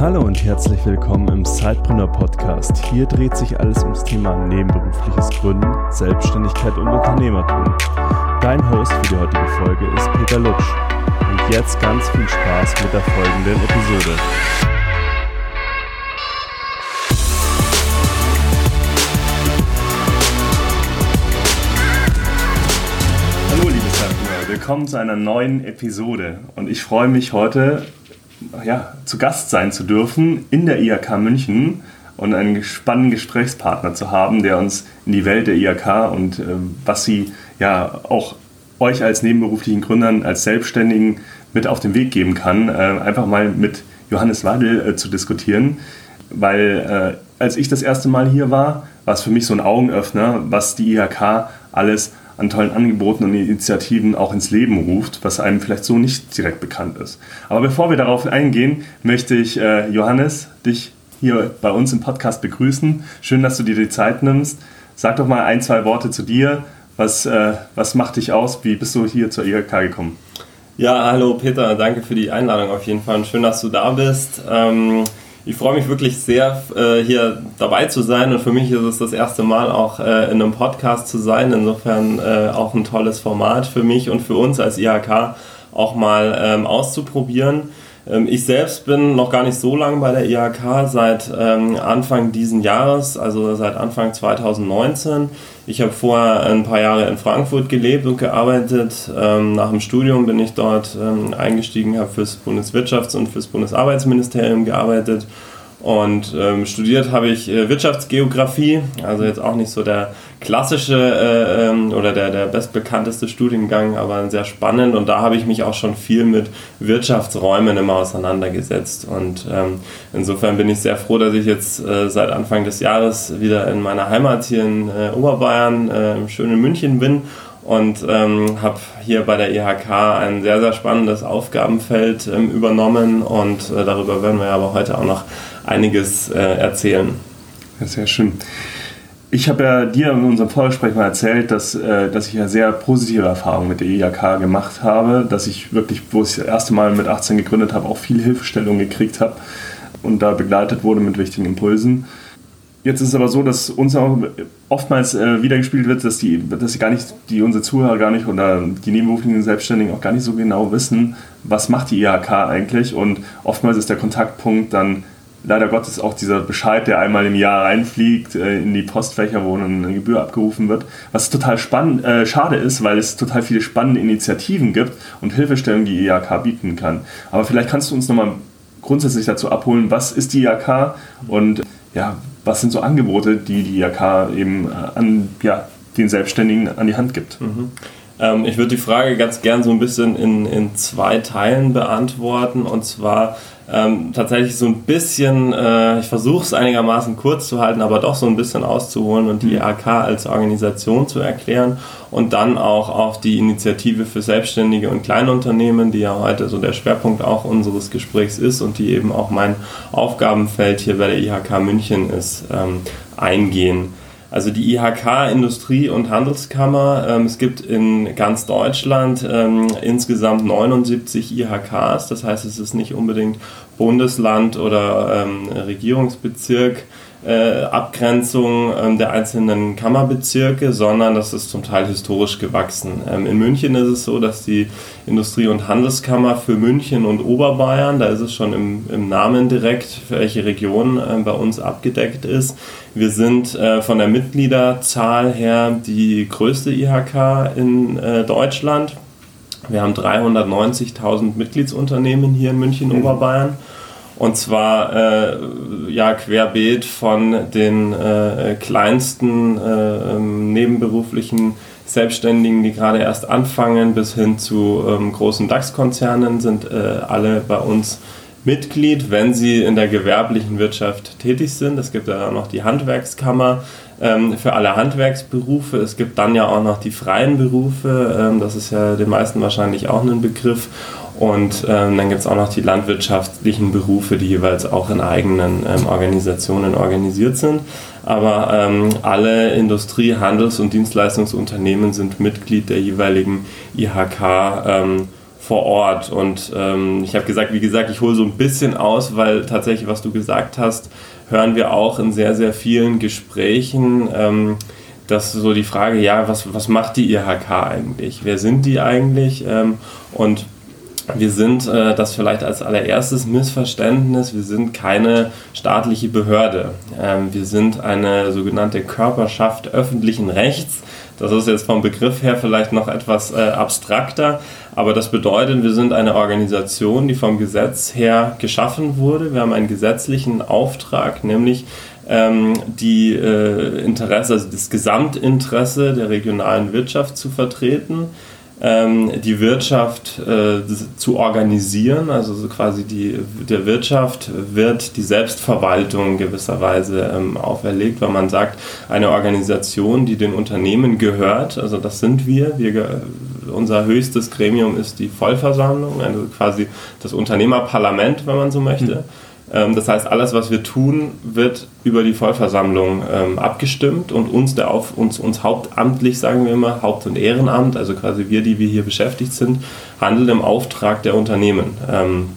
Hallo und herzlich willkommen im Sidepreneur Podcast. Hier dreht sich alles ums Thema nebenberufliches Gründen, Selbstständigkeit und Unternehmertum. Dein Host für die heutige Folge ist Peter Lutsch. Und jetzt ganz viel Spaß mit der folgenden Episode. Hallo liebe Sidepreneur, willkommen zu einer neuen Episode. Und ich freue mich heute ja, zu Gast sein zu dürfen in der IHK München und einen spannenden Gesprächspartner zu haben, der uns in die Welt der IHK und äh, was sie ja auch euch als nebenberuflichen Gründern, als Selbstständigen mit auf den Weg geben kann, äh, einfach mal mit Johannes Wadl äh, zu diskutieren. Weil äh, als ich das erste Mal hier war, war es für mich so ein Augenöffner, was die IHK alles an tollen Angeboten und Initiativen auch ins Leben ruft, was einem vielleicht so nicht direkt bekannt ist. Aber bevor wir darauf eingehen, möchte ich äh, Johannes dich hier bei uns im Podcast begrüßen. Schön, dass du dir die Zeit nimmst. Sag doch mal ein, zwei Worte zu dir. Was, äh, was macht dich aus? Wie bist du hier zur IHK gekommen? Ja, hallo Peter, danke für die Einladung auf jeden Fall. Schön, dass du da bist. Ähm ich freue mich wirklich sehr, äh, hier dabei zu sein und für mich ist es das erste Mal auch äh, in einem Podcast zu sein. Insofern äh, auch ein tolles Format für mich und für uns als IHK auch mal ähm, auszuprobieren. Ähm, ich selbst bin noch gar nicht so lange bei der IHK, seit ähm, Anfang diesen Jahres, also seit Anfang 2019. Ich habe vorher ein paar Jahre in Frankfurt gelebt und gearbeitet. Ähm, nach dem Studium bin ich dort eingestiegen, habe fürs Bundeswirtschafts- und fürs Bundesarbeitsministerium gearbeitet und ähm, studiert habe ich äh, Wirtschaftsgeografie, also jetzt auch nicht so der klassische äh, ähm, oder der, der bestbekannteste Studiengang, aber sehr spannend. Und da habe ich mich auch schon viel mit Wirtschaftsräumen immer auseinandergesetzt. Und ähm, insofern bin ich sehr froh, dass ich jetzt äh, seit Anfang des Jahres wieder in meiner Heimat hier in äh, Oberbayern, äh, im schönen München bin und ähm, habe hier bei der IHK ein sehr, sehr spannendes Aufgabenfeld ähm, übernommen und äh, darüber werden wir aber heute auch noch einiges äh, erzählen. Ja, sehr schön. Ich habe ja dir in unserem Vorgespräch mal erzählt, dass, äh, dass ich ja sehr positive Erfahrungen mit der IHK gemacht habe, dass ich wirklich, wo ich das erste Mal mit 18 gegründet habe, auch viel Hilfestellung gekriegt habe und da begleitet wurde mit wichtigen Impulsen. Jetzt ist es aber so, dass uns auch oftmals äh, wiedergespielt wird, dass die, dass sie gar nicht, die unsere Zuhörer gar nicht oder die nebenberuflichen Selbstständigen auch gar nicht so genau wissen, was macht die IHK eigentlich und oftmals ist der Kontaktpunkt dann leider Gottes auch dieser Bescheid, der einmal im Jahr reinfliegt äh, in die Postfächer, wo dann eine Gebühr abgerufen wird. Was total spannend, äh, schade ist, weil es total viele spannende Initiativen gibt und Hilfestellungen, die IHK bieten kann. Aber vielleicht kannst du uns nochmal grundsätzlich dazu abholen, was ist die IHK und ja, was sind so Angebote, die die IHK eben an ja, den Selbstständigen an die Hand gibt. Mhm. Ähm, ich würde die Frage ganz gern so ein bisschen in, in zwei Teilen beantworten und zwar ähm, tatsächlich so ein bisschen, äh, ich versuche es einigermaßen kurz zu halten, aber doch so ein bisschen auszuholen und die IHK mhm. als Organisation zu erklären und dann auch auf die Initiative für Selbstständige und Kleinunternehmen, die ja heute so der Schwerpunkt auch unseres Gesprächs ist und die eben auch mein Aufgabenfeld hier bei der IHK München ist, ähm, eingehen. Also die IHK Industrie- und Handelskammer, ähm, es gibt in ganz Deutschland ähm, insgesamt 79 IHKs, das heißt es ist nicht unbedingt Bundesland oder ähm, Regierungsbezirk, äh, Abgrenzung ähm, der einzelnen Kammerbezirke, sondern das ist zum Teil historisch gewachsen. Ähm, in München ist es so, dass die Industrie- und Handelskammer für München und Oberbayern, da ist es schon im, im Namen direkt, für welche Region äh, bei uns abgedeckt ist. Wir sind äh, von der Mitgliederzahl her die größte IHK in äh, Deutschland. Wir haben 390.000 Mitgliedsunternehmen hier in München-Oberbayern. Mhm. Und zwar äh, ja querbeet von den äh, kleinsten äh, ähm, nebenberuflichen Selbstständigen, die gerade erst anfangen, bis hin zu ähm, großen DAX-Konzernen sind äh, alle bei uns Mitglied, wenn sie in der gewerblichen Wirtschaft tätig sind. Es gibt ja auch noch die Handwerkskammer ähm, für alle Handwerksberufe. Es gibt dann ja auch noch die freien Berufe. Ähm, das ist ja den meisten wahrscheinlich auch ein Begriff. Und ähm, dann gibt es auch noch die landwirtschaftlichen Berufe, die jeweils auch in eigenen ähm, Organisationen organisiert sind. Aber ähm, alle Industrie-, Handels- und Dienstleistungsunternehmen sind Mitglied der jeweiligen IHK vor Ort. Und ähm, ich habe gesagt, wie gesagt, ich hole so ein bisschen aus, weil tatsächlich, was du gesagt hast, hören wir auch in sehr, sehr vielen Gesprächen, ähm, dass so die Frage, ja, was, was macht die IHK eigentlich? Wer sind die eigentlich? Ähm, und wir sind, äh, das vielleicht als allererstes Missverständnis, wir sind keine staatliche Behörde. Ähm, wir sind eine sogenannte Körperschaft öffentlichen Rechts. Das ist jetzt vom Begriff her vielleicht noch etwas äh, abstrakter, aber das bedeutet, wir sind eine Organisation, die vom Gesetz her geschaffen wurde. Wir haben einen gesetzlichen Auftrag, nämlich ähm, die äh, Interesse, also das Gesamtinteresse der regionalen Wirtschaft zu vertreten die Wirtschaft äh, zu organisieren. Also so quasi die, der Wirtschaft wird die Selbstverwaltung gewisserweise ähm, auferlegt, weil man sagt, eine Organisation, die den Unternehmen gehört, also das sind wir, wir unser höchstes Gremium ist die Vollversammlung, also quasi das Unternehmerparlament, wenn man so möchte. Mhm ähm, das heißt, alles, was wir tun, wird über die Vollversammlung ähm, abgestimmt und uns, der auf, uns, uns hauptamtlich, sagen wir immer, Haupt- und Ehrenamt, also quasi wir, die wir hier beschäftigt sind, handeln im Auftrag der Unternehmen. Ähm,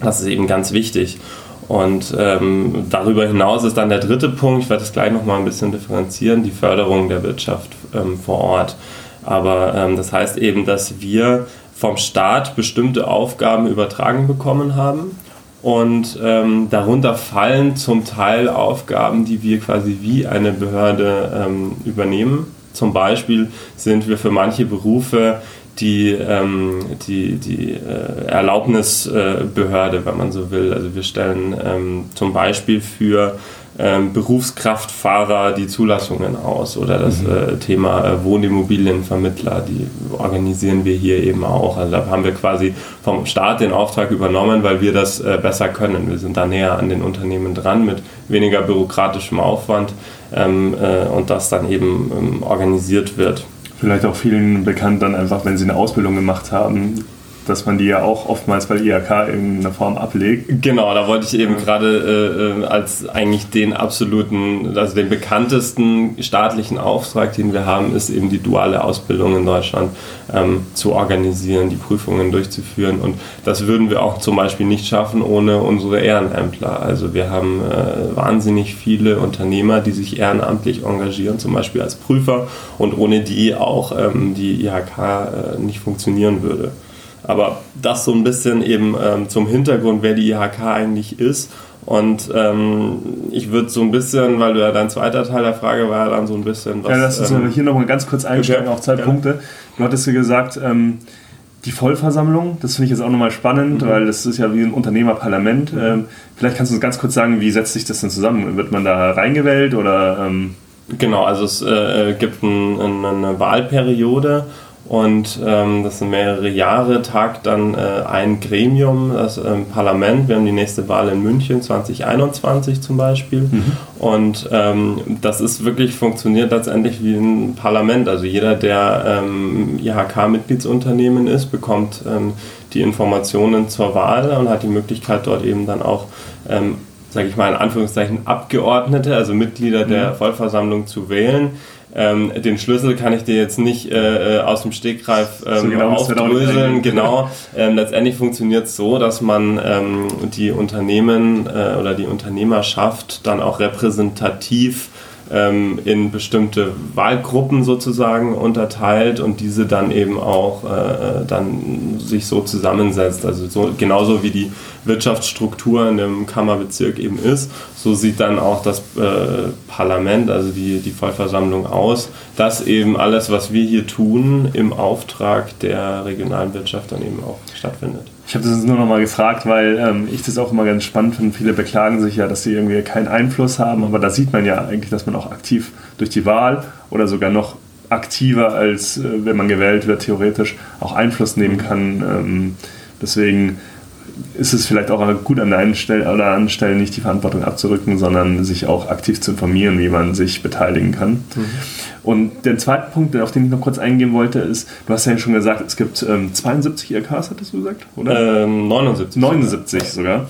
das ist eben ganz wichtig. Und ähm, darüber hinaus ist dann der dritte Punkt, ich werde das gleich nochmal ein bisschen differenzieren, die Förderung der Wirtschaft ähm, vor Ort. Aber ähm, das heißt eben, dass wir vom Staat bestimmte Aufgaben übertragen bekommen haben und ähm, darunter fallen zum Teil Aufgaben, die wir quasi wie eine Behörde ähm, übernehmen. Zum Beispiel sind wir für manche Berufe die, ähm, die, die äh, Erlaubnisbehörde, wenn man so will. Also wir stellen ähm, zum Beispiel für ähm, Berufskraftfahrer die Zulassungen aus oder das mhm. äh, Thema äh, Wohnimmobilienvermittler, die organisieren wir hier eben auch. Also da haben wir quasi vom Staat den Auftrag übernommen, weil wir das äh, besser können. Wir sind da näher an den Unternehmen dran mit weniger bürokratischem Aufwand ähm, äh, und das dann eben ähm, organisiert wird. Vielleicht auch vielen bekannt dann einfach, wenn sie eine Ausbildung gemacht haben, dass man die ja auch oftmals bei IHK in einer Form ablegt. Genau, da wollte ich eben ja. gerade äh, äh, als eigentlich den absoluten, also den bekanntesten staatlichen Auftrag, den wir haben, ist eben die duale Ausbildung in Deutschland ähm, zu organisieren, die Prüfungen durchzuführen. Und das würden wir auch zum Beispiel nicht schaffen ohne unsere Ehrenämtler. Also wir haben äh, wahnsinnig viele Unternehmer, die sich ehrenamtlich engagieren, zum Beispiel als Prüfer und ohne die auch ähm, die IHK äh, nicht funktionieren würde. Aber das so ein bisschen eben ähm, zum Hintergrund, wer die IHK eigentlich ist. Und ähm, ich würde so ein bisschen, weil du ja dein zweiter Teil der Frage war ja dann so ein bisschen was. Ja, lass uns ähm, hier nochmal ganz kurz einsteigen okay. auf zwei ja. Punkte. Du hattest ja gesagt, ähm, die Vollversammlung, das finde ich jetzt auch nochmal spannend, mhm. weil das ist ja wie ein Unternehmerparlament. Mhm. Ähm, vielleicht kannst du uns ganz kurz sagen, wie setzt sich das denn zusammen? Wird man da reingewählt oder? Ähm? Genau, also es äh, gibt ein, eine Wahlperiode und ähm, das sind mehrere Jahre, tagt dann äh, ein Gremium, das ähm, Parlament. Wir haben die nächste Wahl in München 2021 zum Beispiel. Mhm. Und ähm, das ist wirklich, funktioniert letztendlich wie ein Parlament. Also jeder, der ähm, IHK-Mitgliedsunternehmen ist, bekommt ähm, die Informationen zur Wahl und hat die Möglichkeit, dort eben dann auch ähm, sage ich mal in Anführungszeichen, Abgeordnete, also Mitglieder der mhm. Vollversammlung zu wählen. Ähm, den Schlüssel kann ich dir jetzt nicht äh, äh aus dem Stegreif ähm, so genau, aufdröseln. Genau. Ähm, letztendlich funktioniert es so, dass man ähm, die Unternehmen äh, oder die Unternehmerschaft dann auch repräsentativ ähm, in bestimmte Wahlgruppen sozusagen unterteilt und diese dann eben auch äh, dann sich so zusammensetzt. Also so, genauso wie die Wirtschaftsstruktur in dem Kammerbezirk eben ist, so sieht dann auch das äh, Parlament, also die, die Vollversammlung aus, dass eben alles, was wir hier tun, im Auftrag der regionalen Wirtschaft dann eben auch stattfindet. Ich habe das nur noch mal gefragt, weil ähm, ich das auch immer ganz spannend finde. Viele beklagen sich ja, dass sie irgendwie keinen Einfluss haben, aber da sieht man ja eigentlich, dass man auch aktiv durch die Wahl oder sogar noch aktiver als äh, wenn man gewählt wird, theoretisch auch Einfluss nehmen kann. Ähm, deswegen ist es vielleicht auch gut an der einen Stelle oder anderen Stellen nicht die Verantwortung abzurücken, sondern sich auch aktiv zu informieren, wie man sich beteiligen kann. Mhm. Und der zweite Punkt, auf den ich noch kurz eingehen wollte, ist, du hast ja schon gesagt, es gibt ähm, 72 IRKs, hattest du gesagt, oder? Ähm, 79. 79 sogar.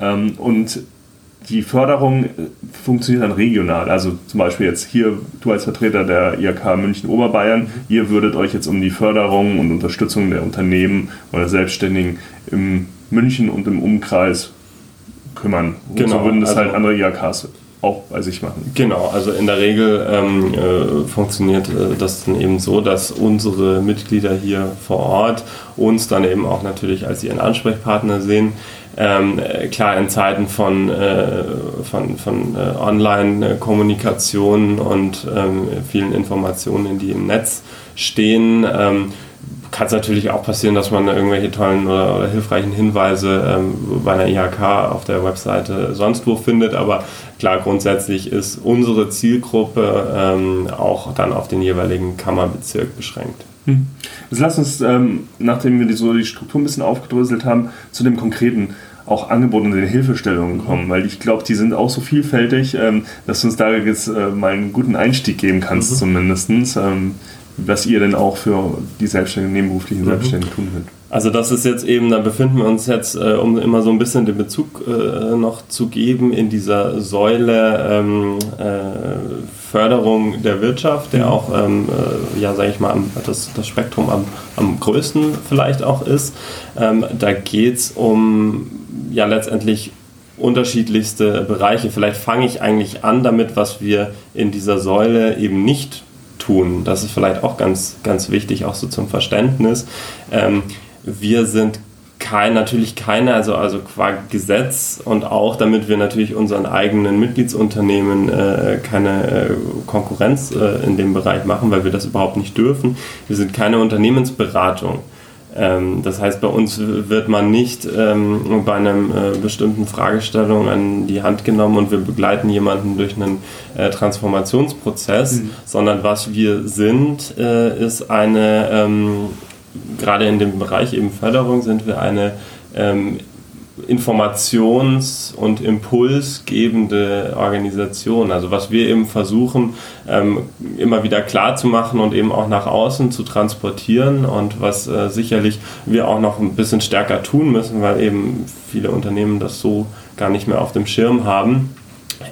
Ähm, und die Förderung äh, funktioniert dann regional. Also zum Beispiel jetzt hier, du als Vertreter der IHK München Oberbayern, ihr würdet euch jetzt um die Förderung und Unterstützung der Unternehmen oder Selbstständigen im München und im Umkreis kümmern. Genau. Und so würden das also, halt andere IHKs auch bei sich machen. Genau, also in der Regel ähm, äh, funktioniert äh, das dann eben so, dass unsere Mitglieder hier vor Ort uns dann eben auch natürlich als ihren Ansprechpartner sehen. Ähm, äh, klar, in Zeiten von, äh, von, von äh, Online-Kommunikation und ähm, vielen Informationen, die im Netz stehen, ähm, kann es natürlich auch passieren, dass man irgendwelche tollen oder, oder hilfreichen Hinweise ähm, bei einer IHK auf der Webseite sonst wo findet. Aber klar, grundsätzlich ist unsere Zielgruppe ähm, auch dann auf den jeweiligen Kammerbezirk beschränkt. Hm. Jetzt lass uns, ähm, nachdem wir die, so die Struktur ein bisschen aufgedröselt haben, zu dem konkreten auch Angebote und den Hilfestellungen kommen, weil ich glaube, die sind auch so vielfältig, ähm, dass du uns da jetzt äh, mal einen guten Einstieg geben kannst, mhm. zumindest. Was ihr denn auch für die Selbstständigen, nebenberuflichen mhm. Selbstständigen tun könnt. Also das ist jetzt eben, da befinden wir uns jetzt, äh, um immer so ein bisschen den Bezug äh, noch zu geben, in dieser Säule ähm, äh, Förderung der Wirtschaft, der mhm. auch, ähm, äh, ja, sage ich mal, das, das Spektrum am, am größten vielleicht auch ist. Ähm, da geht es um, ja, letztendlich unterschiedlichste Bereiche. Vielleicht fange ich eigentlich an damit, was wir in dieser Säule eben nicht tun. Das ist vielleicht auch ganz, ganz wichtig, auch so zum Verständnis. Ähm, wir sind kein, natürlich keine, also, also qua Gesetz und auch damit wir natürlich unseren eigenen Mitgliedsunternehmen äh, keine äh, Konkurrenz äh, in dem Bereich machen, weil wir das überhaupt nicht dürfen. Wir sind keine Unternehmensberatung. Ähm, das heißt, bei uns wird man nicht ähm, bei einer äh, bestimmten Fragestellung an die Hand genommen und wir begleiten jemanden durch einen äh, Transformationsprozess, mhm. sondern was wir sind, äh, ist eine, ähm, gerade in dem Bereich eben Förderung, sind wir eine ähm, informations- und impulsgebende Organisation. Also was wir eben versuchen, ähm, immer wieder klar zu machen und eben auch nach außen zu transportieren und was äh, sicherlich wir auch noch ein bisschen stärker tun müssen, weil eben viele Unternehmen das so gar nicht mehr auf dem Schirm haben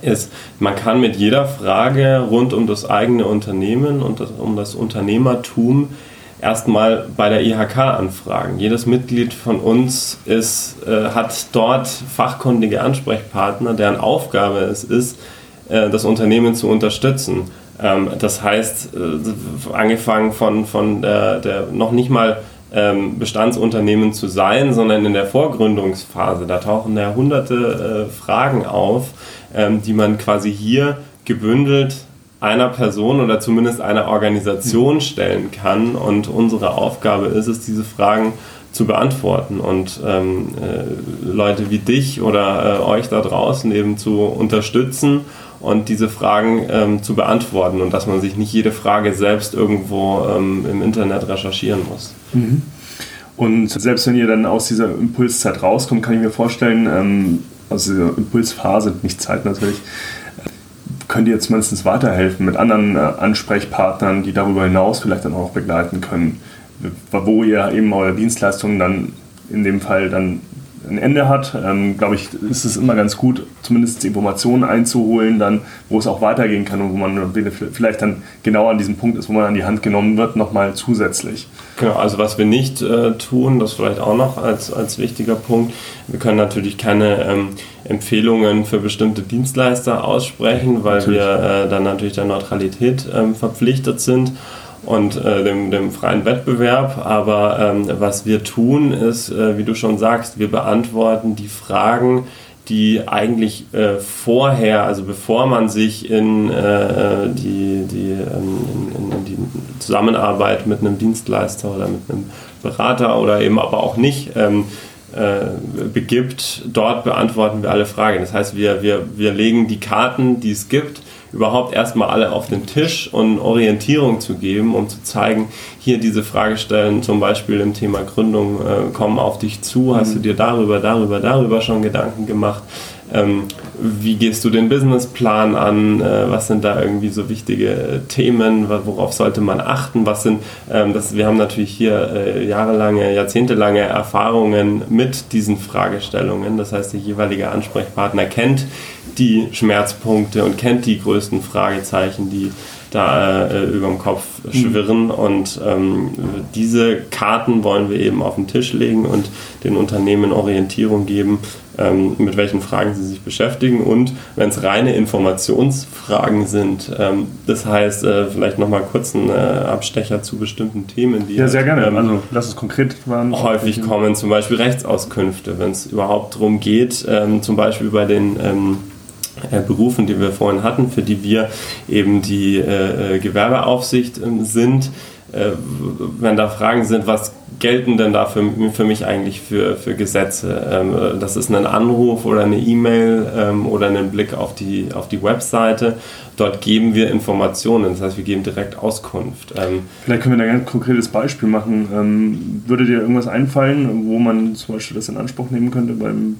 ist, man kann mit jeder Frage rund um das eigene Unternehmen und das, um das Unternehmertum erstmal bei der IHK anfragen. Jedes Mitglied von uns ist, äh, hat dort fachkundige Ansprechpartner, deren Aufgabe es ist, äh, das Unternehmen zu unterstützen. Ähm, das heißt, äh, angefangen von, von der, der noch nicht mal ähm, Bestandsunternehmen zu sein, sondern in der Vorgründungsphase. Da tauchen ja hunderte äh, Fragen auf, ähm, die man quasi hier gebündelt einer Person oder zumindest einer Organisation stellen kann. Und unsere Aufgabe ist es, diese Fragen zu beantworten und ähm, äh, Leute wie dich oder äh, euch da draußen eben zu unterstützen und diese Fragen ähm, zu beantworten und dass man sich nicht jede Frage selbst irgendwo ähm, im Internet recherchieren muss. Mhm. Und selbst wenn ihr dann aus dieser Impulszeit rauskommt, kann ich mir vorstellen, ähm, aus dieser Impulsphase, nicht Zeit natürlich, könnt ihr zumindest weiterhelfen mit anderen äh, Ansprechpartnern, die darüber hinaus vielleicht dann auch begleiten können, wo ihr eben eure Dienstleistungen dann in dem Fall dann ein Ende hat, ähm, glaube ich, ist es immer ganz gut, zumindest Informationen einzuholen, dann, wo es auch weitergehen kann und wo man vielleicht dann genau an diesem Punkt ist, wo man an die Hand genommen wird, nochmal zusätzlich. Genau, also was wir nicht äh, tun, das vielleicht auch noch als, als wichtiger Punkt, wir können natürlich keine ähm, Empfehlungen für bestimmte Dienstleister aussprechen, weil natürlich. wir äh, dann natürlich der Neutralität ähm, verpflichtet sind und äh, dem, dem freien Wettbewerb. Aber ähm, was wir tun, ist, äh, wie du schon sagst, wir beantworten die Fragen, die eigentlich äh, vorher, also bevor man sich in, äh, die, die, ähm, in, in, die Zusammenarbeit mit einem Dienstleister oder mit einem Berater oder eben aber auch nicht ähm, äh, begibt, dort beantworten wir alle Fragen. Das heißt, wir, wir, wir legen die Karten, die es gibt, überhaupt erstmal alle auf den Tisch und Orientierung zu geben, um zu zeigen, hier diese Fragestellen zum Beispiel im Thema Gründung äh, kommen auf dich zu, hast du mhm. dir darüber, darüber, darüber schon Gedanken gemacht. Ähm, wie gehst du den Businessplan an, äh, was sind da irgendwie so wichtige Themen, worauf sollte man achten, was sind, ähm, das, wir haben natürlich hier äh, jahrelange, jahrzehntelange Erfahrungen mit diesen Fragestellungen, das heißt der jeweilige Ansprechpartner kennt die Schmerzpunkte und kennt die größten Fragezeichen, die da äh, über dem Kopf schwirren. Mhm. Und ähm, diese Karten wollen wir eben auf den Tisch legen und den Unternehmen Orientierung geben, ähm, mit welchen Fragen sie sich beschäftigen. Und wenn es reine Informationsfragen sind, ähm, das heißt, äh, vielleicht nochmal kurz einen äh, Abstecher zu bestimmten Themen, die ja, sehr gerne. Ähm, also, lass es konkret waren. Häufig kommen zum Beispiel Rechtsauskünfte, wenn es überhaupt darum geht, ähm, zum Beispiel bei den ähm, äh, Berufen, die wir vorhin hatten, für die wir eben die äh, äh Gewerbeaufsicht äh, sind. Äh, wenn da Fragen sind, was gelten denn da für, für mich eigentlich für, für Gesetze? Ähm, äh, das ist ein Anruf oder eine E-Mail ähm, oder ein Blick auf die, auf die Webseite. Dort geben wir Informationen, das heißt, wir geben direkt Auskunft. Ähm, Vielleicht können wir da ein ganz konkretes Beispiel machen. Ähm, würde dir irgendwas einfallen, wo man zum Beispiel das in Anspruch nehmen könnte beim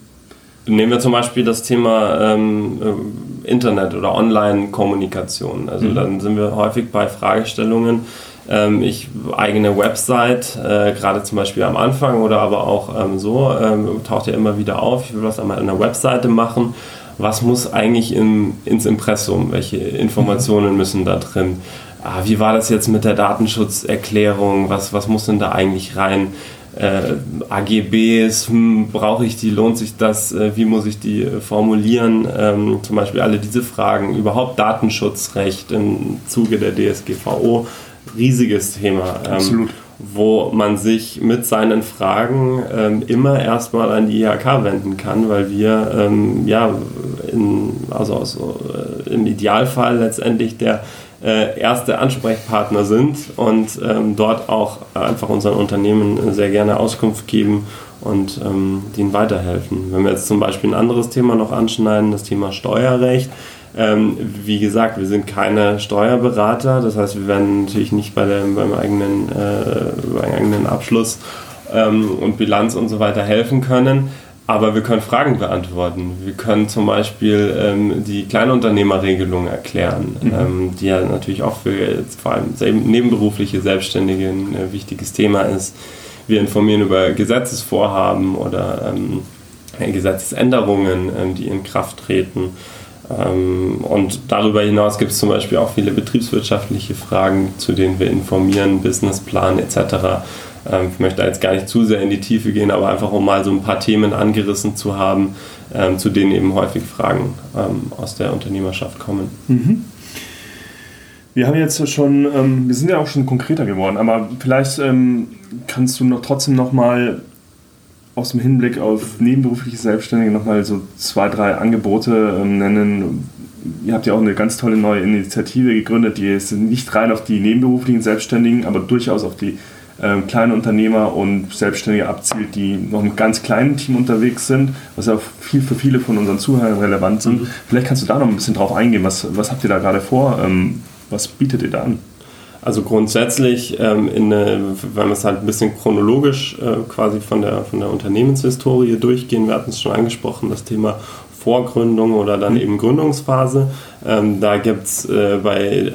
Nehmen wir zum Beispiel das Thema ähm, äh, Internet oder Online-Kommunikation. Also mhm. dann sind wir häufig bei Fragestellungen, ähm, ich eigene Website, äh, gerade zum Beispiel am Anfang oder aber auch ähm, so, ähm, taucht ja immer wieder auf, ich will was an einer Webseite machen. Was muss eigentlich im, ins Impressum? Welche Informationen mhm. müssen da drin? Ah, wie war das jetzt mit der Datenschutzerklärung? Was, was muss denn da eigentlich rein? äh, AGBs, hm, brauche ich die, lohnt sich das, äh, wie muss ich die äh, formulieren, ähm, zum Beispiel alle diese Fragen, überhaupt Datenschutzrecht im Zuge der DSGVO, riesiges Thema. Ähm, Absolut. Wo man sich mit seinen Fragen ähm, immer erstmal an die IHK wenden kann, weil wir ähm, ja in, also, also äh, im Idealfall letztendlich der äh, erste Ansprechpartner sind und ähm, dort auch einfach unseren Unternehmen sehr gerne Auskunft geben und ähm, denen weiterhelfen. Wenn wir jetzt zum Beispiel ein anderes Thema noch anschneiden, das Thema Steuerrecht. Ähm, wie gesagt, wir sind keine Steuerberater, das heißt, wir werden natürlich nicht bei der, beim, eigenen, äh, beim eigenen Abschluss ähm, und Bilanz und so weiter helfen können. Aber wir können Fragen beantworten. Wir können zum Beispiel ähm, die Kleinunternehmerregelung erklären, mhm. ähm, die ja natürlich auch für vor allem nebenberufliche Selbstständige ein äh, wichtiges Thema ist. Wir informieren über Gesetzesvorhaben oder ähm, Gesetzesänderungen, ähm, die in Kraft treten. Ähm, und darüber hinaus gibt es zum Beispiel auch viele betriebswirtschaftliche Fragen, zu denen wir informieren, Businessplan etc. Ähm, ich möchte jetzt gar nicht zu sehr in die Tiefe gehen, aber einfach um mal so ein paar Themen angerissen zu haben, ähm, zu denen eben häufig Fragen aus der Unternehmerschaft kommen. Mhm. Wir haben jetzt schon, wir sind ja auch schon konkreter geworden, aber vielleicht kannst du noch trotzdem noch mal aus dem Hinblick auf nebenberufliche Selbstständige noch mal so zwei, drei Angebote ähm, nennen. Ihr habt ja auch eine ganz tolle neue Initiative gegründet, die ist nicht rein auf die nebenberuflichen Selbstständigen, aber durchaus auf die ähm, kleine Unternehmer und Selbstständige abzielt, die noch im ganz kleinen Team unterwegs sind, was ja viel für viele von unseren Zuhörern relevant sind. Mhm. Vielleicht kannst du da noch ein bisschen drauf eingehen. Was, was habt ihr da gerade vor? Ähm, was bietet ihr da an? Also grundsätzlich, ähm, in, wenn wir es halt ein bisschen chronologisch äh, quasi von der, von der Unternehmenshistorie durchgehen, wir hatten es schon angesprochen, das Thema Vorgründung oder dann mhm. eben Gründungsphase. Ähm, da gibt es äh, bei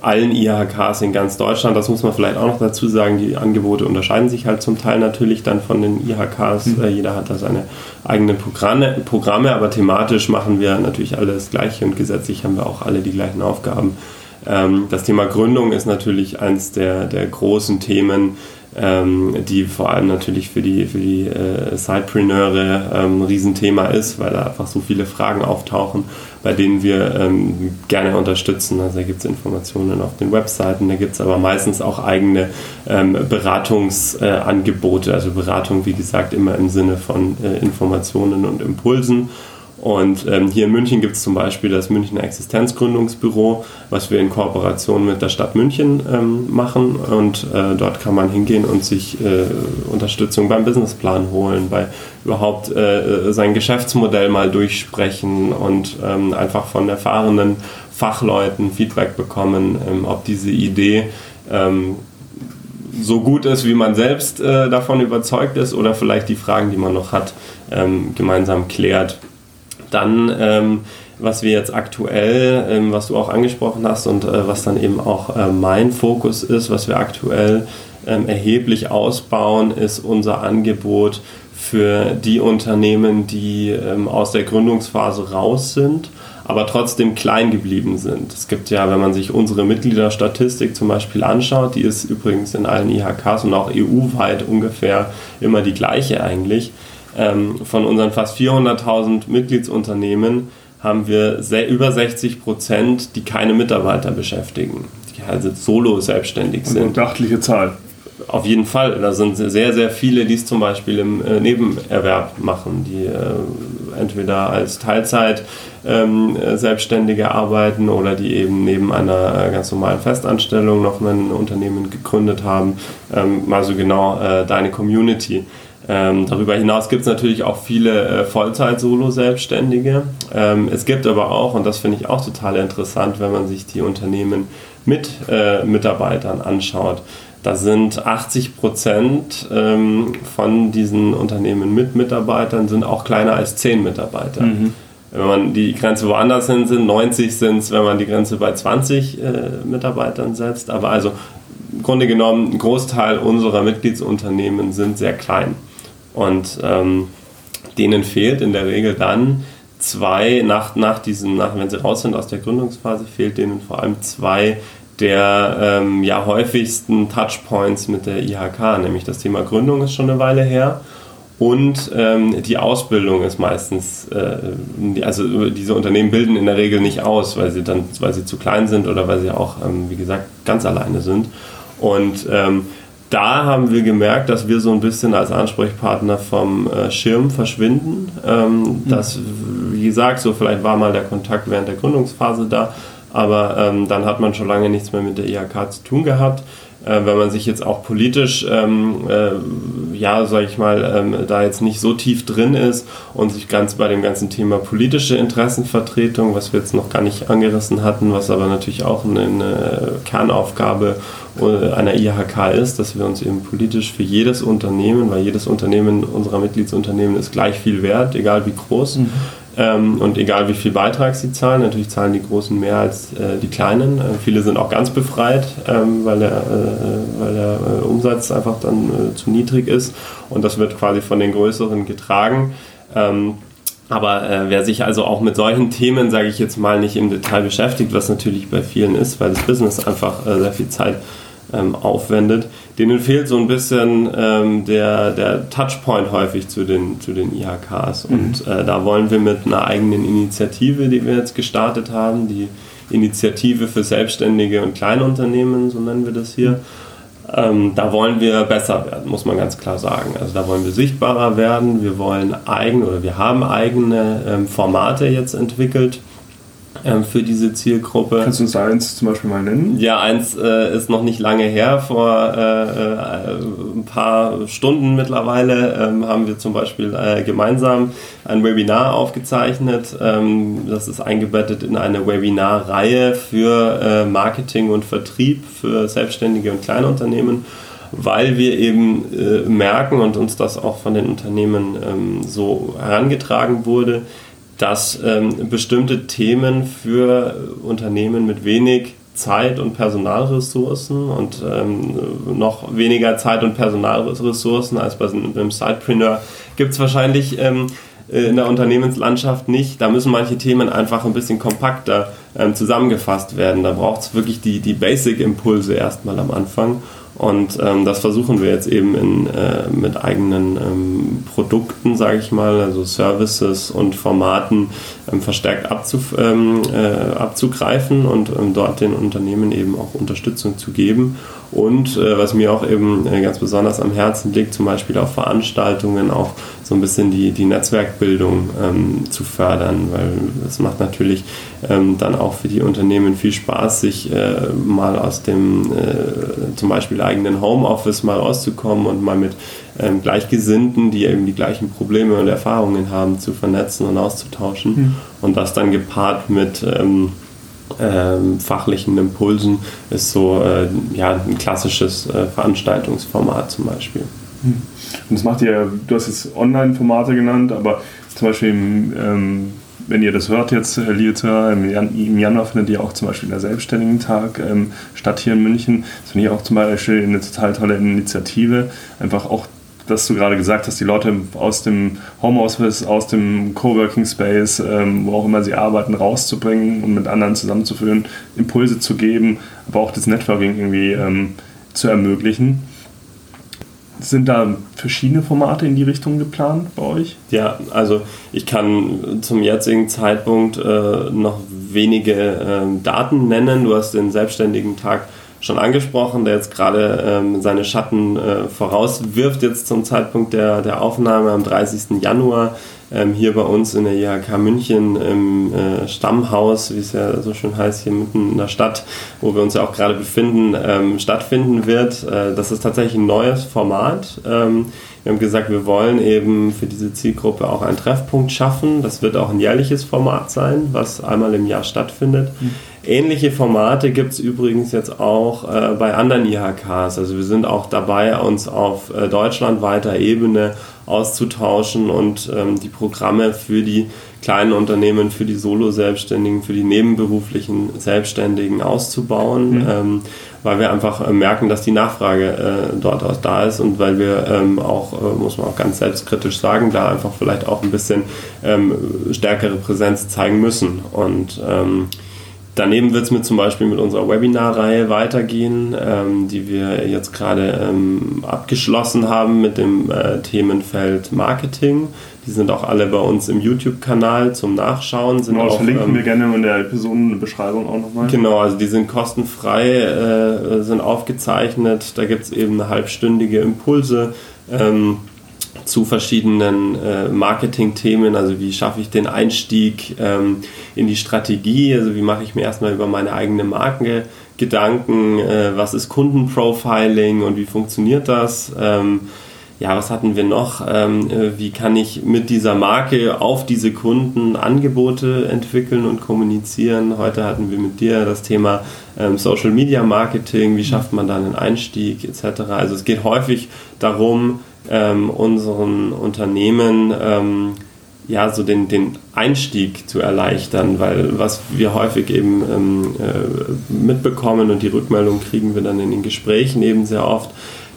allen IHKs in ganz Deutschland, das muss man vielleicht auch noch dazu sagen, die Angebote unterscheiden sich halt zum Teil natürlich dann von den IHKs. Mhm. Äh, jeder hat da seine eigenen Programme, Programme, aber thematisch machen wir natürlich alle das Gleiche und gesetzlich haben wir auch alle die gleichen Aufgaben. Ähm, das Thema Gründung ist natürlich eines der, der großen Themen, ähm, die vor allem natürlich für die, für die äh, Sidepreneure ähm, ein Riesenthema ist, weil da einfach so viele Fragen auftauchen, bei denen wir ähm, gerne unterstützen. Also da gibt es Informationen auf den Webseiten, da gibt es aber meistens auch eigene ähm, Beratungsangebote, also Beratung, wie gesagt, immer im Sinne von äh, Informationen und Impulsen und ähm, hier in München gibt es zum Beispiel das Münchner Existenzgründungsbüro, was wir in Kooperation mit der Stadt München ähm, machen. Und äh, dort kann man hingehen und sich äh, Unterstützung beim Businessplan holen, bei überhaupt äh, sein Geschäftsmodell mal durchsprechen und ähm, einfach von erfahrenen Fachleuten Feedback bekommen, ähm, ob diese Idee ähm, so gut ist, wie man selbst äh, davon überzeugt ist oder vielleicht die Fragen, die man noch hat, ähm, gemeinsam klärt Dann, ähm, was wir jetzt aktuell, ähm, was du auch angesprochen hast und äh, was dann eben auch äh, mein Fokus ist, was wir aktuell ähm, erheblich ausbauen, ist unser Angebot für die Unternehmen, die ähm, aus der Gründungsphase raus sind, aber trotzdem klein geblieben sind. Es gibt ja, wenn man sich unsere Mitgliederstatistik zum Beispiel anschaut, die ist übrigens in allen IHKs und auch EU-weit ungefähr immer die gleiche eigentlich. Ähm, von unseren fast 400.000 Mitgliedsunternehmen haben wir über 60 Prozent, die keine Mitarbeiter beschäftigen, die also solo selbstständig sind. Eine beachtliche Zahl. Auf jeden Fall. Da sind sehr, sehr viele, die es zum Beispiel im äh, Nebenerwerb machen, die äh, entweder als Teilzeit ähm, Selbstständige arbeiten oder die eben neben einer äh, ganz normalen Festanstellung noch ein Unternehmen gegründet haben. Ähm, also genau äh, deine Community. Ähm, darüber hinaus gibt es natürlich auch viele äh, Vollzeit-Solo-Selbstständige. Ähm, es gibt aber auch, und das finde ich auch total interessant, wenn man sich die Unternehmen mit äh, Mitarbeitern anschaut, da sind 80 Prozent ähm, von diesen Unternehmen mit Mitarbeitern sind auch kleiner als 10 Mitarbeiter. Mhm. Wenn man die Grenze woanders hin sind, 90 sind es, wenn man die Grenze bei 20 äh, Mitarbeitern setzt. Aber also im Grunde genommen, ein Großteil unserer Mitgliedsunternehmen sind sehr klein. Und ähm, denen fehlt in der Regel dann zwei, nach, nach diesem, nach, wenn sie raus sind aus der Gründungsphase, fehlt denen vor allem zwei der ähm, ja, häufigsten Touchpoints mit der IHK, nämlich das Thema Gründung ist schon eine Weile her und ähm, die Ausbildung ist meistens, äh, also diese Unternehmen bilden in der Regel nicht aus, weil sie dann, weil sie zu klein sind oder weil sie auch, ähm, wie gesagt, ganz alleine sind. Und ähm, da haben wir gemerkt, dass wir so ein bisschen als Ansprechpartner vom äh, Schirm verschwinden. Ähm, mhm. Das, wie gesagt, so vielleicht war mal der Kontakt während der Gründungsphase da, aber ähm, dann hat man schon lange nichts mehr mit der IHK zu tun gehabt. Äh, wenn man sich jetzt auch politisch, ähm, äh, ja, sag ich mal, ähm, da jetzt nicht so tief drin ist und sich ganz bei dem ganzen Thema politische Interessenvertretung, was wir jetzt noch gar nicht angerissen hatten, was aber natürlich auch eine, eine Kernaufgabe äh, einer IHK ist, dass wir uns eben politisch für jedes Unternehmen, weil jedes Unternehmen unserer Mitgliedsunternehmen ist gleich viel wert, egal wie groß, mhm ähm, und egal wie viel Beitrag sie zahlen, natürlich zahlen die Großen mehr als äh, die Kleinen. Äh, viele sind auch ganz befreit, ähm, weil der, äh, weil der äh, Umsatz einfach dann äh, zu niedrig ist. Und das wird quasi von den Größeren getragen. Ähm, aber äh, wer sich also auch mit solchen Themen, sage ich jetzt mal, nicht im Detail beschäftigt, was natürlich bei vielen ist, weil das Business einfach sehr viel Zeit ähm, aufwendet, denen fehlt so ein bisschen ähm, der, der Touchpoint häufig zu den, zu den IHKs. Mhm. Und äh, da wollen wir mit einer eigenen Initiative, die wir jetzt gestartet haben, die Initiative für Selbstständige und Kleinunternehmen, so nennen wir das hier, ähm, da wollen wir besser werden, muss man ganz klar sagen. Also da wollen wir sichtbarer werden, wir wollen eigene oder wir haben eigene ähm, Formate jetzt entwickelt ähm, für diese Zielgruppe. Kannst du uns da eins zum Beispiel mal nennen? Ja, eins äh, ist noch nicht lange her. Vor äh, äh, ein paar Stunden mittlerweile ähm, haben wir zum Beispiel äh, gemeinsam ein Webinar aufgezeichnet. Ähm, das ist eingebettet in eine Webinarreihe für äh, Marketing und Vertrieb für Selbstständige und Kleinunternehmen weil wir eben äh, merken und uns das auch von den Unternehmen ähm, so herangetragen wurde, dass ähm, bestimmte Themen für Unternehmen mit wenig Zeit und Personalressourcen und ähm, noch weniger Zeit und Personalressourcen als bei einem Sidepreneur gibt es wahrscheinlich ähm, äh, in der Unternehmenslandschaft nicht. Da müssen manche Themen einfach ein bisschen kompakter ähm, zusammengefasst werden. Da braucht es wirklich die, die Basic-Impulse erstmal am Anfang. Und ähm, das versuchen wir jetzt eben in, äh, mit eigenen ähm, Produkten, sage ich mal, also Services und Formaten ähm, verstärkt abzuf ähm, äh, abzugreifen und ähm, dort den Unternehmen eben auch Unterstützung zu geben. Und äh, was mir auch eben äh, ganz besonders am Herzen liegt, zum Beispiel auf Veranstaltungen auch so ein bisschen die, die Netzwerkbildung ähm, zu fördern, weil es macht natürlich dann auch für die Unternehmen viel Spaß, sich äh, mal aus dem äh, zum Beispiel eigenen Homeoffice mal rauszukommen und mal mit ähm, Gleichgesinnten, die eben die gleichen Probleme und Erfahrungen haben, zu vernetzen und auszutauschen. Mhm. Und das dann gepaart mit ähm, ähm, fachlichen Impulsen ist so äh, ja, ein klassisches äh, Veranstaltungsformat zum Beispiel. Mhm. Und das macht ihr, du hast jetzt Online-Formate genannt, aber zum Beispiel im, ähm, wenn ihr das hört jetzt, liebe Zuhörer, im Januar findet ja auch zum Beispiel der Selbstständigen Tag ähm, statt hier in München. Das finde ich auch zum Beispiel eine total tolle Initiative. Einfach auch, dass du gerade gesagt hast, die Leute aus dem Homeoffice, aus dem Coworking Space, ähm, wo auch immer sie arbeiten, rauszubringen und mit anderen zusammenzuführen, Impulse zu geben, aber auch das Networking irgendwie ähm, zu ermöglichen. Sind da verschiedene Formate in die Richtung geplant bei euch? Ja, also ich kann zum jetzigen Zeitpunkt äh, noch wenige äh, Daten nennen. Du hast den selbstständigen Tag schon angesprochen, der jetzt gerade ähm, seine Schatten äh, vorauswirft, jetzt zum Zeitpunkt der, der Aufnahme am 30. Januar ähm, hier bei uns in der IHK München im äh, Stammhaus, wie es ja so schön heißt, hier mitten in der Stadt, wo wir uns ja auch gerade befinden, ähm, stattfinden wird. Äh, das ist tatsächlich ein neues Format. Ähm, wir haben gesagt, wir wollen eben für diese Zielgruppe auch einen Treffpunkt schaffen. Das wird auch ein jährliches Format sein, was einmal im Jahr stattfindet. Mhm. Ähnliche Formate gibt es übrigens jetzt auch äh, bei anderen IHKs. Also wir sind auch dabei, uns auf äh, deutschlandweiter Ebene auszutauschen und ähm, die Programme für die kleinen Unternehmen, für die Solo-Selbstständigen, für die nebenberuflichen Selbstständigen auszubauen, mhm. ähm, weil wir einfach äh, merken, dass die Nachfrage äh, dort auch da ist und weil wir ähm, auch, äh, muss man auch ganz selbstkritisch sagen, da einfach vielleicht auch ein bisschen ähm, stärkere Präsenz zeigen müssen. Und ähm, Daneben wird es mit zum Beispiel mit unserer Webinarreihe weitergehen, ähm, die wir jetzt gerade ähm, abgeschlossen haben mit dem äh, Themenfeld Marketing. Die sind auch alle bei uns im YouTube-Kanal zum Nachschauen. Sind genau, auch, verlinken ähm, wir gerne in der Episodenbeschreibung auch nochmal. Genau, also die sind kostenfrei, äh, sind aufgezeichnet. Da gibt es eben halbstündige Impulse. Ähm, zu verschiedenen äh, Marketing-Themen, also wie schaffe ich den Einstieg ähm, in die Strategie, also wie mache ich mir erstmal über meine eigene Marke Gedanken, äh, was ist Kundenprofiling und wie funktioniert das. Ähm, ja, was hatten wir noch? Ähm, äh, wie kann ich mit dieser Marke auf diese Kunden Angebote entwickeln und kommunizieren? Heute hatten wir mit dir das Thema ähm, Social Media Marketing, wie schafft man da einen Einstieg etc. Also es geht häufig darum, ähm, unseren Unternehmen ähm, ja, so den, den Einstieg zu erleichtern, weil was wir häufig eben ähm, äh, mitbekommen und die Rückmeldung kriegen wir dann in den Gesprächen eben sehr oft,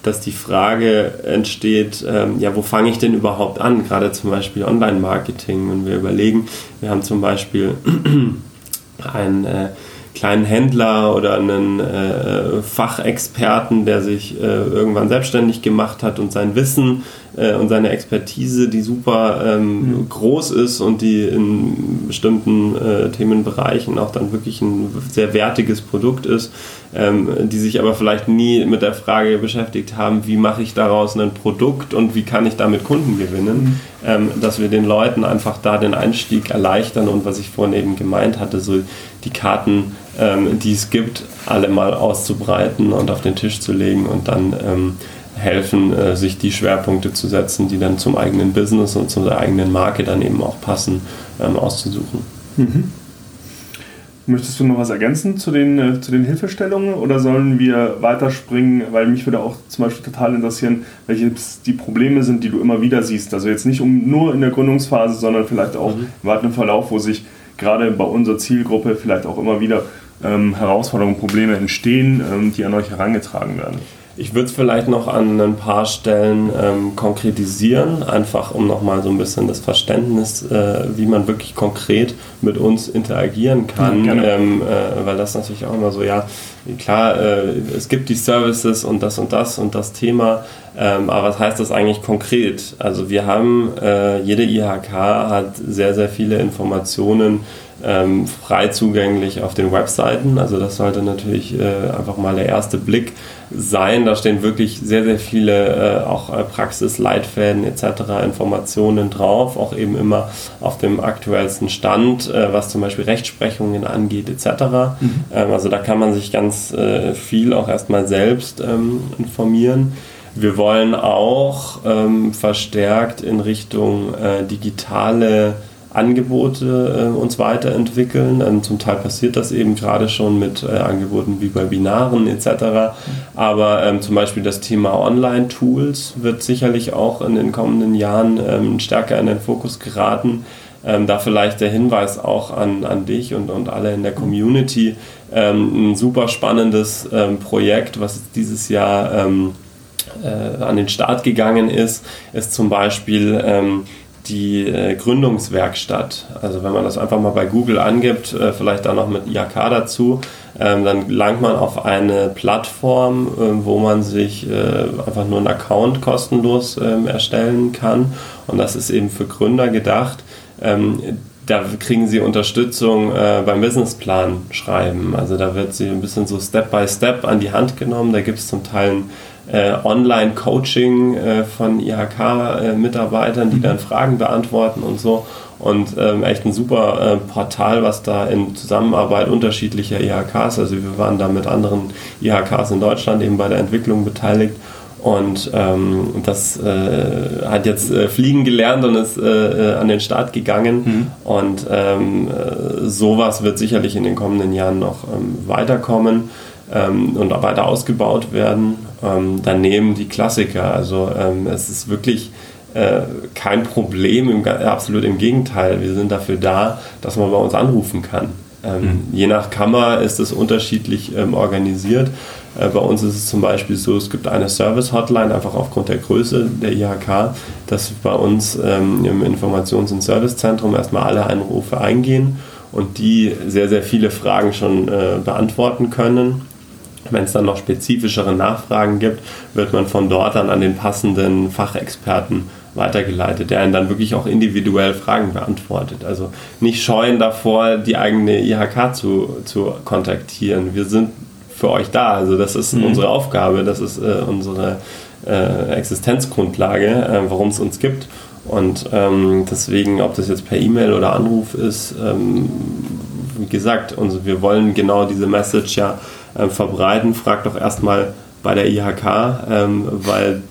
dass die Frage entsteht, ähm, ja, wo fange ich denn überhaupt an? Gerade zum Beispiel Online-Marketing, wenn wir überlegen, wir haben zum Beispiel ein äh, kleinen Händler oder einen äh, Fachexperten, der sich äh, irgendwann selbstständig gemacht hat und sein Wissen äh, und seine Expertise, die super ähm, mhm. groß ist und die in bestimmten äh, Themenbereichen auch dann wirklich ein sehr wertiges Produkt ist, ähm, die sich aber vielleicht nie mit der Frage beschäftigt haben, wie mache ich daraus ein Produkt und wie kann ich damit Kunden gewinnen, mhm. ähm, dass wir den Leuten einfach da den Einstieg erleichtern und was ich vorhin eben gemeint hatte, so die Karten, ähm, die es gibt, alle mal auszubreiten und auf den Tisch zu legen und dann ähm, helfen, äh, sich die Schwerpunkte zu setzen, die dann zum eigenen Business und zur eigenen Marke dann eben auch passen, ähm, auszusuchen. Mhm. Möchtest du noch was ergänzen zu den, äh, zu den Hilfestellungen oder sollen wir weiterspringen? Weil mich würde auch zum Beispiel total interessieren, welche die Probleme sind, die du immer wieder siehst. Also jetzt nicht um, nur in der Gründungsphase, sondern vielleicht auch mhm. im weiteren Verlauf, wo sich gerade bei unserer Zielgruppe vielleicht auch immer wieder ähm, Herausforderungen, Probleme entstehen, ähm, die an euch herangetragen werden. Ich würde es vielleicht noch an ein paar Stellen ähm, konkretisieren, einfach um nochmal so ein bisschen das Verständnis, äh, wie man wirklich konkret mit uns interagieren kann, ja, ähm, äh, weil das natürlich auch immer so, ja, klar, äh, es gibt die Services und das und das und das Thema, ähm, aber was heißt das eigentlich konkret? Also wir haben, äh, jede IHK hat sehr, sehr viele Informationen, ähm, frei zugänglich auf den Webseiten. Also das sollte natürlich äh, einfach mal der erste Blick sein. Da stehen wirklich sehr, sehr viele äh, auch äh, Praxisleitfäden etc. Informationen drauf, auch eben immer auf dem aktuellsten Stand, äh, was zum Beispiel Rechtsprechungen angeht etc. Mhm. Ähm, also da kann man sich ganz äh, viel auch erstmal selbst ähm, informieren. Wir wollen auch ähm, verstärkt in Richtung äh, digitale Angebote äh, uns weiterentwickeln. Ähm, zum Teil passiert das eben gerade schon mit äh, Angeboten wie Webinaren etc. Aber ähm, zum Beispiel das Thema Online-Tools wird sicherlich auch in den kommenden Jahren ähm, stärker in den Fokus geraten. Ähm, da vielleicht der Hinweis auch an, an dich und, und alle in der Community. Ähm, ein super spannendes ähm, Projekt, was dieses Jahr äh, an den Start gegangen ist, ist zum Beispiel die äh, Gründungswerkstatt. Also wenn man das einfach mal bei Google angibt, äh, vielleicht da noch mit IHK dazu, ähm, dann langt man auf eine Plattform, äh, wo man sich äh, einfach nur einen Account kostenlos ähm, erstellen kann. Und das ist eben für Gründer gedacht. Ähm, da kriegen sie Unterstützung äh, beim Businessplan schreiben. Also da wird sie ein bisschen so Step by Step an die Hand genommen. Da gibt es zum Teil ein Online-Coaching äh, von IHK-Mitarbeitern, die mhm. dann Fragen beantworten und so. Und ähm, echt ein super äh, Portal, was da in Zusammenarbeit unterschiedlicher IHKs, also wir waren da mit anderen IHKs in Deutschland eben bei der Entwicklung beteiligt. Und ähm, das äh, hat jetzt äh, fliegen gelernt und ist äh, äh an den Start gegangen. Mhm. Und ähm, äh, sowas wird sicherlich in den kommenden Jahren noch ähm, weiterkommen ähm, und auch weiter ausgebaut werden. Ähm, daneben die Klassiker. Also ähm, es ist wirklich äh, kein Problem, im, absolut im Gegenteil. Wir sind dafür da, dass man bei uns anrufen kann. Ähm, mhm. Je nach Kammer ist es unterschiedlich ähm, organisiert. Äh, bei uns ist es zum Beispiel so, es gibt eine Service-Hotline, einfach aufgrund der Größe der IHK, dass bei uns ähm, im Informations- und Servicezentrum erstmal alle Anrufe eingehen und die sehr, sehr viele Fragen schon äh, beantworten können wenn es dann noch spezifischere Nachfragen gibt, wird man von dort dann an den passenden Fachexperten weitergeleitet, der einen dann wirklich auch individuell Fragen beantwortet. Also nicht scheuen davor, die eigene IHK zu, zu kontaktieren. Wir sind für euch da. Also das ist mhm. unsere Aufgabe, das ist äh, unsere äh, Existenzgrundlage, äh, warum es uns gibt. Und ähm, deswegen, ob das jetzt per E-Mail oder Anruf ist, ähm, wie gesagt, also wir wollen genau diese Message ja äh, verbreiten, fragt doch erstmal bei der IHK, ähm, weil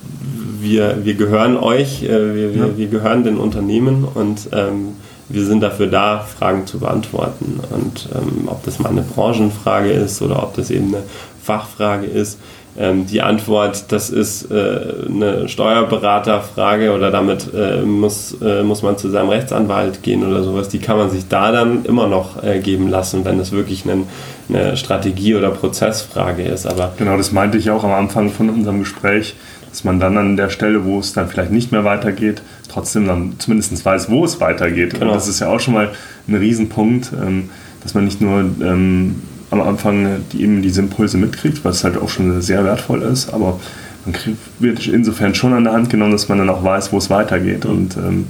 wir, wir gehören euch, äh, wir, wir, wir, gehören den Unternehmen und ähm, wir sind dafür da, Fragen zu beantworten. Und ähm, ob das mal eine Branchenfrage ist oder ob das eben eine Fachfrage ist, ähm, die Antwort, das ist äh, eine Steuerberaterfrage oder damit äh, muss, äh, muss man zu seinem Rechtsanwalt gehen oder sowas, die kann man sich da dann immer noch äh, geben lassen, wenn es wirklich ein, eine Strategie- oder Prozessfrage ist. Aber genau, das meinte ich auch am Anfang von unserem Gespräch, dass man dann an der Stelle, wo es dann vielleicht nicht mehr weitergeht, trotzdem dann zumindest weiß, wo es weitergeht. Genau. Und das ist ja auch schon mal ein Riesenpunkt, ähm, dass man nicht nur ähm, am Anfang die, eben diese Impulse mitkriegt, was halt auch schon sehr wertvoll ist, aber man kriegt, wird insofern schon an der Hand genommen, dass man dann auch weiß, wo es weitergeht und ähm,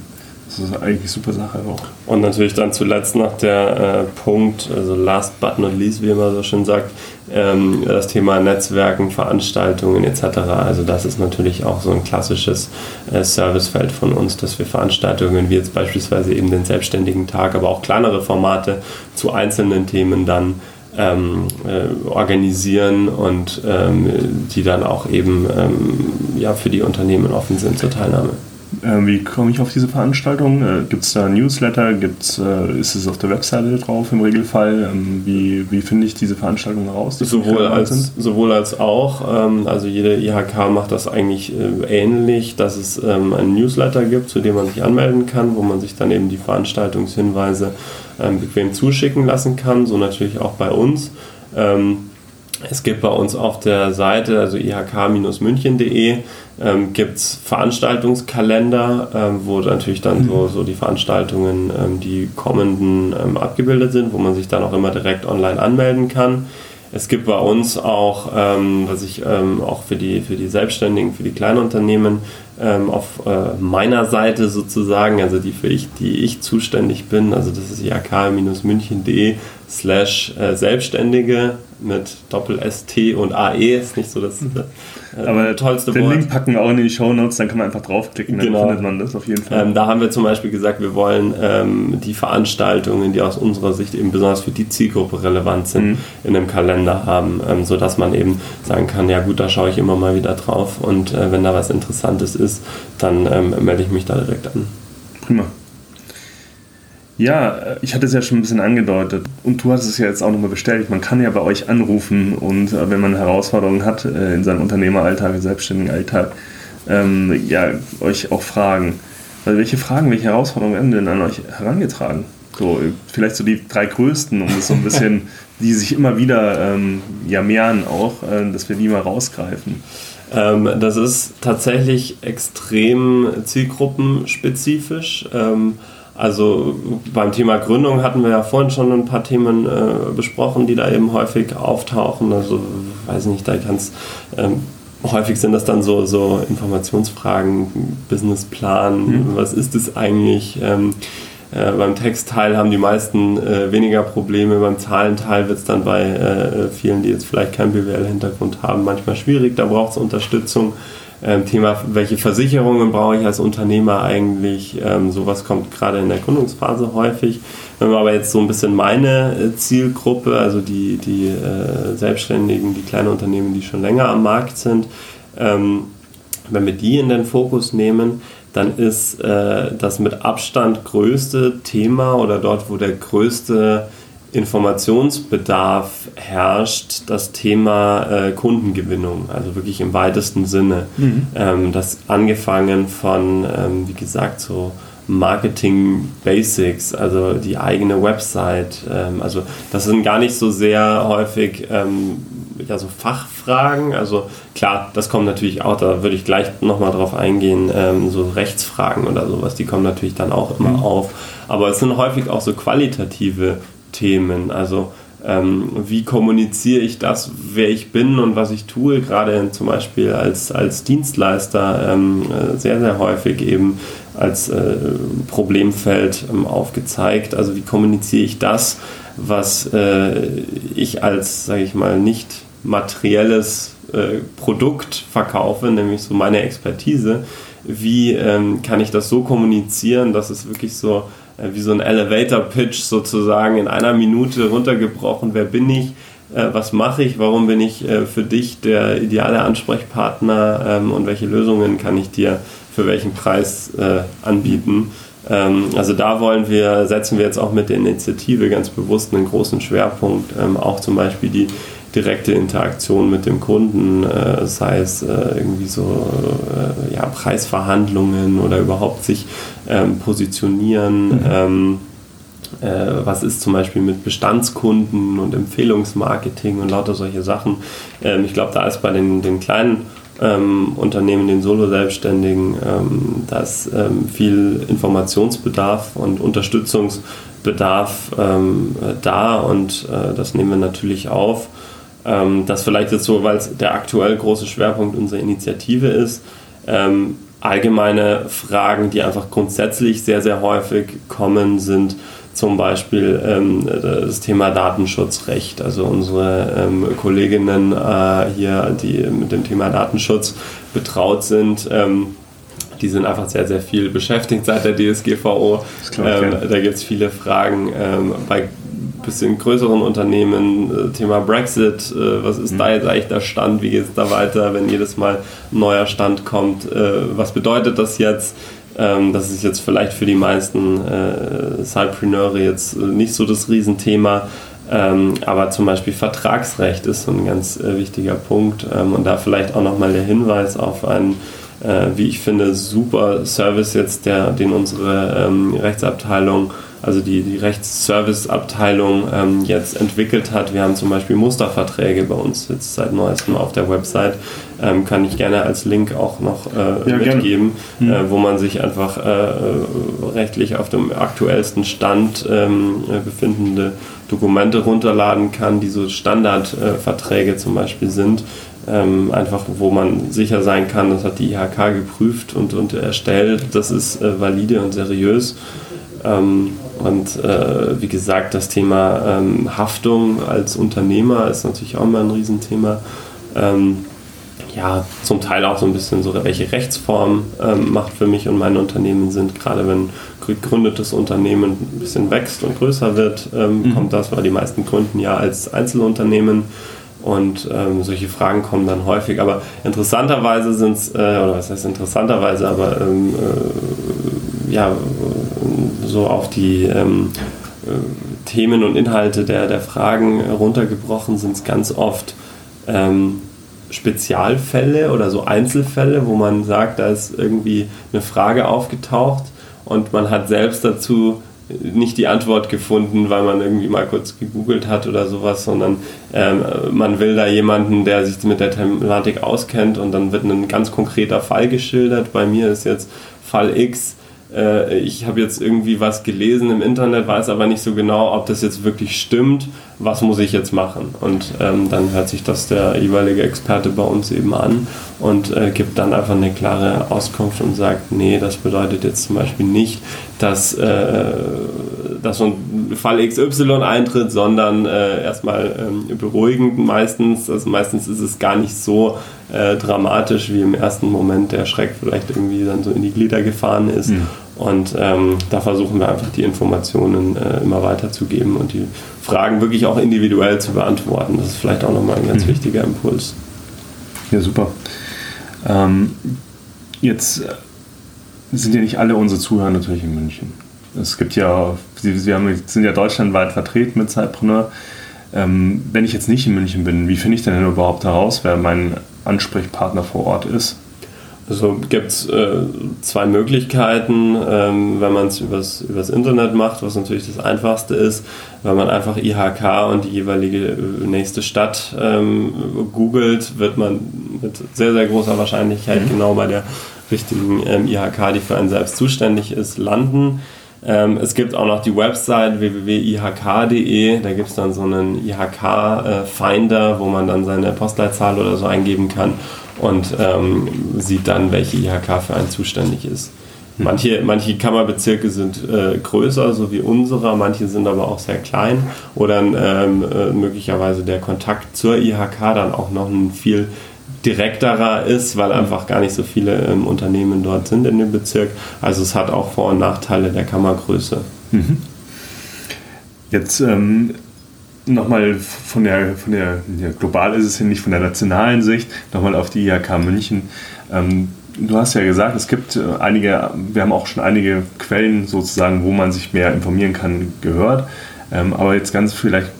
das ist eigentlich eine super Sache auch. Und natürlich dann zuletzt noch der äh, Punkt, also last but not least, wie man so schön sagt, ähm, das Thema Netzwerken, Veranstaltungen etc. Also das ist natürlich auch so ein klassisches äh, Servicefeld von uns, dass wir Veranstaltungen wie jetzt beispielsweise eben den Selbstständigen Tag, aber auch kleinere Formate zu einzelnen Themen dann ähm, äh, organisieren und ähm, die dann auch eben ähm, ja, für die Unternehmen offen sind zur Teilnahme. Äh, wie komme ich auf diese Veranstaltung? Äh, Gibt es da Newsletter? Gibt's, äh, ist es auf der Webseite drauf im Regelfall? Ähm, wie, wie finde ich diese Veranstaltungen heraus? Sowohl als, sowohl als auch. Ähm, also jede IHK macht das eigentlich ähnlich, dass es ähm, einen Newsletter gibt, zu dem man sich anmelden kann, wo man sich dann eben die Veranstaltungshinweise bequem zuschicken lassen kann. So natürlich auch bei uns. Es gibt bei uns auf der Seite, also ihk-münchen.de, ähm, gibt es Veranstaltungskalender, ähm, wo natürlich dann so, mhm. so die Veranstaltungen, ähm, die kommenden, ähm, abgebildet sind, wo man sich dann auch immer direkt online anmelden kann. Es gibt bei uns auch, ähm, was ich ähm, auch für die, für die Selbstständigen, für die Kleinunternehmen ähm, auf äh, meiner Seite sozusagen, also die für ich, die ich zuständig bin, also das ist jak-münchen.de slash äh, Selbstständige mit Doppel-ST und AE, ist nicht so das äh, Aber tollste den Wort. Den Link packen wir auch in die Show Notes, dann kann man einfach draufklicken, dann genau. findet man das auf jeden Fall. Ähm, da haben wir zum Beispiel gesagt, wir wollen ähm, die Veranstaltungen, die aus unserer Sicht eben besonders für die Zielgruppe relevant sind, mhm. in einem Kalender haben, ähm, sodass man eben sagen kann, ja gut, da schaue ich immer mal wieder drauf und äh, wenn da was Interessantes ist, dann ähm, melde ich mich da direkt an. Prima. Ja, ich hatte es ja schon ein bisschen angedeutet und du hast es ja jetzt auch nochmal bestätigt. Man kann ja bei euch anrufen und äh, wenn man Herausforderungen hat äh, in seinem Unternehmeralltag, selbstständigen Alltag, ähm, ja, euch auch fragen. Also welche Fragen, welche Herausforderungen werden denn an euch herangetragen? So, vielleicht so die drei größten, um es so ein bisschen, die sich immer wieder ähm, ja mehren auch, äh, dass wir die mal rausgreifen. Ähm, das ist tatsächlich extrem zielgruppenspezifisch. Ähm, also beim Thema Gründung hatten wir ja vorhin schon ein paar Themen äh, besprochen, die da eben häufig auftauchen. Also weiß nicht, da kannst ähm, häufig sind das dann so, so Informationsfragen, Businessplan, mhm. was ist es eigentlich? Ähm, äh, beim Textteil haben die meisten äh, weniger Probleme, beim Zahlenteil wird es dann bei äh, vielen, die jetzt vielleicht keinen BWL-Hintergrund haben, manchmal schwierig, da braucht es Unterstützung. Ähm, Thema, welche Versicherungen brauche ich als Unternehmer eigentlich? Ähm, sowas kommt gerade in der Gründungsphase häufig. Wenn wir aber jetzt so ein bisschen meine äh, Zielgruppe, also die, die äh, Selbstständigen, die kleinen Unternehmen, die schon länger am Markt sind, ähm, wenn wir die in den Fokus nehmen, dann ist äh, das mit Abstand größte Thema oder dort, wo der größte Informationsbedarf herrscht, das Thema äh, Kundengewinnung, also wirklich im weitesten Sinne. Mhm. Ähm, das angefangen von, ähm, wie gesagt, so Marketing Basics, also die eigene Website. Ähm, also das sind gar nicht so sehr häufig ähm, ja, so Fachfragen. Also klar, das kommt natürlich auch, da würde ich gleich nochmal drauf eingehen, ähm, so Rechtsfragen oder sowas, die kommen natürlich dann auch immer mhm. auf. Aber es sind häufig auch so qualitative Themen. Also ähm, wie kommuniziere ich das, wer ich bin und was ich tue, gerade zum Beispiel als, als Dienstleister ähm, äh, sehr, sehr häufig eben als äh, Problemfeld ähm, aufgezeigt. Also wie kommuniziere ich das, was äh, ich als, sage ich mal, nicht materielles äh, Produkt verkaufe, nämlich so meine Expertise. Wie ähm, kann ich das so kommunizieren, dass es wirklich so wie so ein Elevator-Pitch sozusagen in einer Minute runtergebrochen. Wer bin ich? Äh, was mache ich? Warum bin ich äh, für dich der ideale Ansprechpartner? Ähm, und welche Lösungen kann ich dir für welchen Preis anbieten? Ähm, also da wollen wir, setzen wir jetzt auch mit der Initiative ganz bewusst einen großen Schwerpunkt, ähm, auch zum Beispiel die direkte Interaktion mit dem Kunden, äh, sei es äh, irgendwie so äh, ja, Preisverhandlungen oder überhaupt sich ähm, positionieren. Mhm. Ähm, äh, was ist zum Beispiel mit Bestandskunden und Empfehlungsmarketing und lauter solche Sachen. Ähm, ich glaube, da ist bei den, den kleinen ähm, Unternehmen, den Solo-Selbstständigen, ähm, da ist ähm, viel Informationsbedarf und Unterstützungsbedarf ähm, da und äh, das nehmen wir natürlich auf. Ähm, das vielleicht jetzt so, weil es der aktuell große Schwerpunkt unserer Initiative ist. Ähm, allgemeine Fragen, die einfach grundsätzlich sehr, sehr häufig kommen, sind zum Beispiel ähm, das Thema Datenschutzrecht. Also unsere ähm, Kolleginnen äh, hier, die mit dem Thema Datenschutz betraut sind, ähm, die sind einfach sehr, sehr viel beschäftigt seit der DSGVO. Klar, ähm, da gibt es viele Fragen. Ähm, bei bisschen größeren Unternehmen, äh, Thema Brexit, äh, was ist mhm. da jetzt eigentlich der Stand, wie geht es da weiter, wenn jedes Mal ein neuer Stand kommt, äh, was bedeutet das jetzt? Ähm, das ist jetzt vielleicht für die meisten äh, Cypreneure jetzt nicht so das Riesenthema, ähm, aber zum Beispiel Vertragsrecht ist so ein ganz wichtiger Punkt ähm, und da vielleicht auch nochmal der Hinweis auf einen wie ich finde, super Service jetzt, der, den unsere Rechtsabteilung also die, die Rechtsservice-Abteilung ähm, jetzt entwickelt hat. Wir haben zum Beispiel Musterverträge bei uns jetzt seit neuestem auf der Website. Ähm, kann ich gerne als Link auch noch äh, ja, mitgeben, mhm. äh, wo man sich einfach äh, rechtlich auf dem aktuellsten Stand ähm, befindende Dokumente runterladen kann, die so Standardverträge zum Beispiel sind. Ähm, einfach wo man sicher sein kann, das hat die IHK geprüft und, und erstellt, das ist äh, valide und seriös. Ähm, und äh, wie gesagt, das Thema ähm, Haftung als Unternehmer ist natürlich auch mal ein Riesenthema. Ähm, ja, zum Teil auch so ein bisschen so, welche Rechtsform ähm, macht für mich und mein Unternehmen sind. Gerade wenn gegründetes Unternehmen ein bisschen wächst und größer wird, ähm, mhm. kommt das, weil die meisten gründen ja als Einzelunternehmen. Und ähm, solche Fragen kommen dann häufig. Aber interessanterweise sind es, äh, oder was heißt interessanterweise, aber ähm, äh, ja, so auf die ähm, äh, Themen und Inhalte der, der Fragen runtergebrochen sind es ganz oft ähm, Spezialfälle oder so Einzelfälle, wo man sagt, da ist irgendwie eine Frage aufgetaucht und man hat selbst dazu nicht die Antwort gefunden, weil man irgendwie mal kurz gegoogelt hat oder sowas, sondern ähm, man will da jemanden, der sich mit der Thematik auskennt und dann wird ein ganz konkreter Fall geschildert. Bei mir ist jetzt Fall X äh, ich habe jetzt irgendwie was gelesen im Internet, weiß aber nicht so genau, ob das jetzt wirklich stimmt, was muss ich jetzt machen? Und ähm, dann hört sich das der jeweilige Experte bei uns eben an und äh, gibt dann einfach eine klare Auskunft und sagt, nee, das bedeutet jetzt zum Beispiel nicht, dass, äh, dass ein Fall XY eintritt, sondern äh, erstmal ähm, beruhigend meistens. Also meistens ist es gar nicht so äh, dramatisch, wie im ersten Moment der Schreck vielleicht irgendwie dann so in die Glieder gefahren ist. Mhm. Und ähm, da versuchen wir einfach die Informationen äh, immer weiterzugeben und die Fragen wirklich auch individuell zu beantworten. Das ist vielleicht auch nochmal ein ganz mhm. wichtiger Impuls. Ja, super. Ähm, jetzt sind ja nicht alle unsere Zuhörer natürlich in München. Es gibt ja, wir haben, sind ja deutschlandweit vertreten mit Zeitpreneur. Ähm, wenn ich jetzt nicht in München bin, wie finde ich denn überhaupt heraus, wer mein Ansprechpartner vor Ort ist? Also gibt es äh, zwei Möglichkeiten, ähm, wenn man es übers, übers Internet macht, was natürlich das einfachste ist, wenn man einfach IHK und die jeweilige äh, nächste Stadt ähm, googelt, wird man mit sehr, sehr großer Wahrscheinlichkeit mhm. genau bei der richtigen ähm, IHK, die für einen selbst zuständig ist, landen. Ähm, es gibt auch noch die Website www.ihk.de, da gibt es dann so einen IHK-Finder, äh, wo man dann seine Postleitzahl oder so eingeben kann und ähm, sieht dann, welche IHK für einen zuständig ist. Hm. Manche, manche Kammerbezirke sind äh, größer, so wie unserer, manche sind aber auch sehr klein oder ähm, äh, möglicherweise der Kontakt zur IHK dann auch noch ein viel direkterer ist, weil hm. einfach gar nicht so viele ähm, Unternehmen dort sind in dem Bezirk. Also es hat auch Vor- und Nachteile der Kammergröße. Mhm. Jetzt ähm, nochmal von der, von der ja, global ist es ja nicht von der nationalen Sicht, nochmal auf die IHK München. Ähm, du hast ja gesagt, es gibt äh, einige, wir haben auch schon einige Quellen sozusagen, wo man sich mehr informieren kann, gehört. Ähm, aber jetzt ganz vielleicht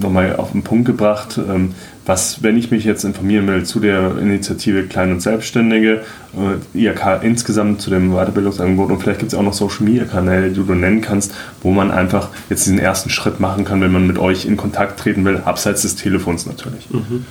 nochmal auf den Punkt gebracht, ähm, was, wenn ich mich jetzt informieren will zu der Initiative Klein und Selbstständige, äh, IHK insgesamt zu dem Weiterbildungsangebot und vielleicht gibt es auch noch Social Media Kanäle, die du nennen kannst, wo man einfach jetzt diesen ersten Schritt machen kann, wenn man mit euch in Kontakt treten will, abseits des Telefons natürlich. Mhm.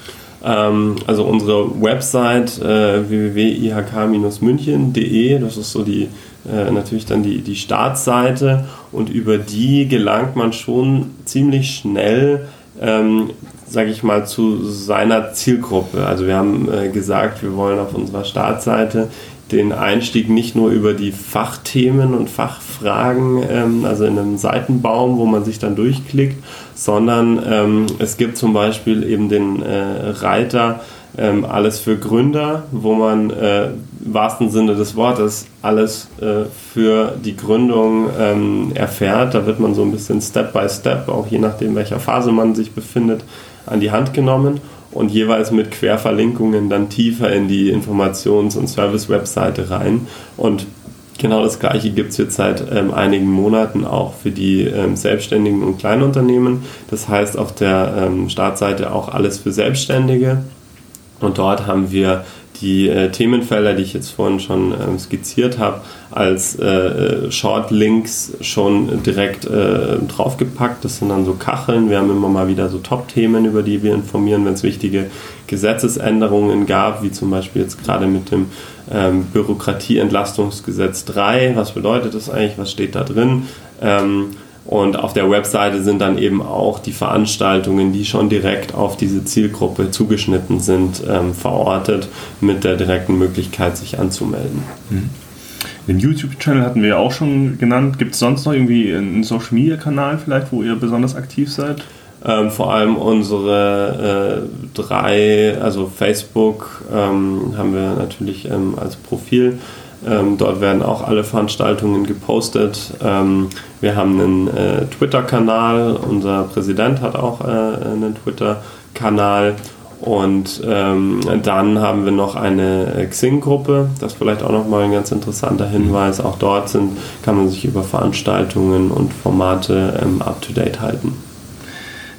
Ähm, also unsere Website äh, www.ihk-münchen.de, das ist so die äh, natürlich dann die, die Startseite und über die gelangt man schon ziemlich schnell ähm, sage ich mal, zu seiner Zielgruppe. Also wir haben äh, gesagt, wir wollen auf unserer Startseite den Einstieg nicht nur über die Fachthemen und Fachfragen, ähm, also in einem Seitenbaum, wo man sich dann durchklickt, sondern ähm, es gibt zum Beispiel eben den äh, Reiter ähm, alles für Gründer, wo man äh, im wahrsten Sinne des Wortes alles äh, für die Gründung ähm, erfährt. Da wird man so ein bisschen Step by Step, auch je nachdem, welcher Phase man sich befindet, an die Hand genommen und jeweils mit Querverlinkungen dann tiefer in die Informations- und Service-Webseite rein. Und genau das gleiche gibt es jetzt seit ähm, einigen Monaten auch für die ähm, Selbstständigen und Kleinunternehmen. Das heißt auf der ähm, Startseite auch alles für Selbstständige. Und dort haben wir die äh, Themenfelder, die ich jetzt vorhin schon ähm, skizziert habe, als äh, Shortlinks schon direkt äh, draufgepackt. Das sind dann so Kacheln. Wir haben immer mal wieder so Top-Themen, über die wir informieren, wenn es wichtige Gesetzesänderungen gab, wie zum Beispiel jetzt gerade mit dem ähm, Bürokratieentlastungsgesetz 3. Was bedeutet das eigentlich? Was steht da drin? Ähm, und auf der Webseite sind dann eben auch die Veranstaltungen, die schon direkt auf diese Zielgruppe zugeschnitten sind, ähm, verortet, mit der direkten Möglichkeit, sich anzumelden. Mhm. Den YouTube-Channel hatten wir ja auch schon genannt. Gibt es sonst noch irgendwie einen Social-Media-Kanal vielleicht, wo ihr besonders aktiv seid? Ähm, vor allem unsere äh, drei, also Facebook ähm, haben wir natürlich ähm, als Profil ähm, dort werden auch alle Veranstaltungen gepostet. Ähm, wir haben einen äh, Twitter-Kanal. Unser Präsident hat auch äh, einen Twitter-Kanal. Und ähm, dann haben wir noch eine Xing-Gruppe. Das ist vielleicht auch nochmal ein ganz interessanter Hinweis. Auch dort sind, kann man sich über Veranstaltungen und Formate ähm, up-to-date halten.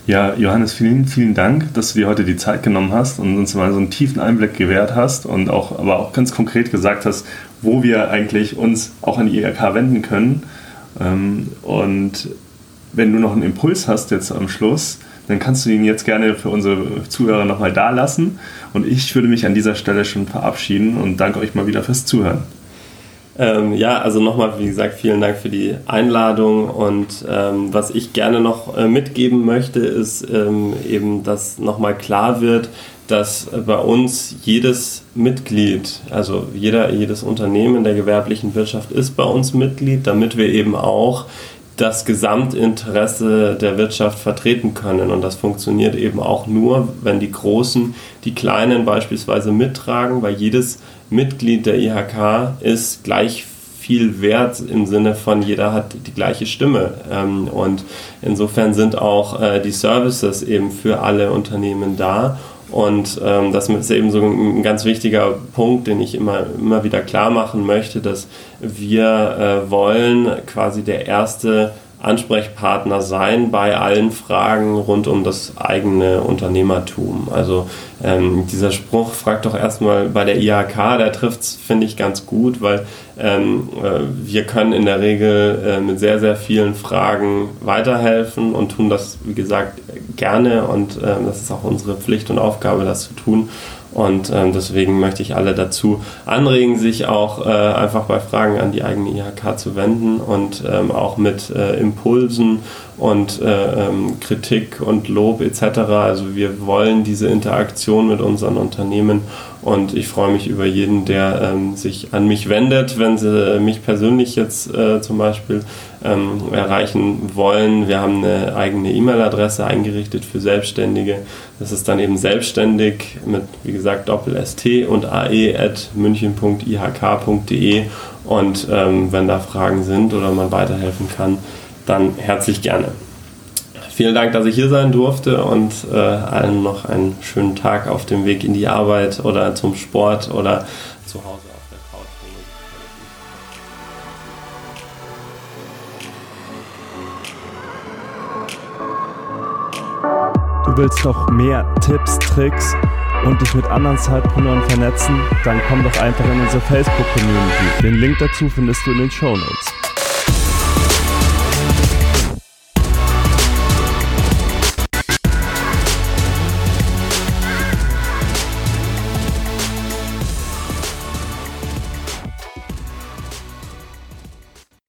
Ja, Johannes, vielen, vielen Dank, dass du dir heute die Zeit genommen hast und uns mal so einen tiefen Einblick gewährt hast und auch, aber auch ganz konkret gesagt hast, wo wir eigentlich uns auch an die IHK wenden können. Ähm, und wenn du noch einen Impuls hast jetzt am Schluss, dann kannst du ihn jetzt gerne für unsere Zuhörer nochmal da lassen. Und ich würde mich an dieser Stelle schon verabschieden und danke euch mal wieder fürs Zuhören. Ähm, ja, also nochmal, wie gesagt, vielen Dank für die Einladung und ähm, was ich gerne noch äh, mitgeben möchte, ist ähm, eben, dass nochmal klar wird, dass bei uns jedes Mitglied, also jeder, jedes Unternehmen der gewerblichen Wirtschaft ist bei uns Mitglied, damit wir eben auch das Gesamtinteresse der Wirtschaft vertreten können. Und das funktioniert eben auch nur, wenn die Großen die Kleinen beispielsweise mittragen, weil jedes Mitglied der IHK ist gleich viel wert im Sinne von jeder hat die gleiche Stimme. Ähm, und insofern sind auch äh, die Services eben für alle Unternehmen da. Und ähm, das ist eben so ein ganz wichtiger Punkt, den ich immer, immer wieder klar machen möchte, dass wir äh, wollen quasi der erste Ansprechpartner sein bei allen Fragen rund um das eigene Unternehmertum. Also ähm, dieser Spruch, fragt doch erstmal bei der IHK, der trifft es, finde ich, ganz gut, weil ähm, äh, wir können in der Regel äh, mit sehr, sehr vielen Fragen weiterhelfen und tun das, wie gesagt, gerne und äh, das ist auch unsere Pflicht und Aufgabe, das zu tun. Und ähm, deswegen möchte ich alle dazu anregen, sich auch äh, einfach bei Fragen an die eigene IHK zu wenden und ähm, auch mit äh, Impulsen und äh, ähm, Kritik und Lob etc. Also wir wollen diese Interaktion mit unseren Unternehmen und ich freue mich über jeden, der ähm, sich an mich wendet, wenn sie mich persönlich jetzt äh, zum Beispiel ähm, erreichen wollen. Wir haben eine eigene E-Mail-Adresse eingerichtet für Selbstständige. Das ist dann eben selbstständig mit, wie gesagt, Doppel-ST und AE at münchen.ihk.de und ähm, wenn da Fragen sind oder man weiterhelfen kann, dann herzlich gerne. Vielen Dank, dass ich hier sein durfte und äh, allen noch einen schönen Tag auf dem Weg in die Arbeit oder zum Sport oder zu Hause. Du willst noch mehr Tipps, Tricks und dich mit anderen Zeitpreneuren vernetzen? Dann komm doch einfach in unsere Facebook-Community. Den Link dazu findest du in den Show Notes.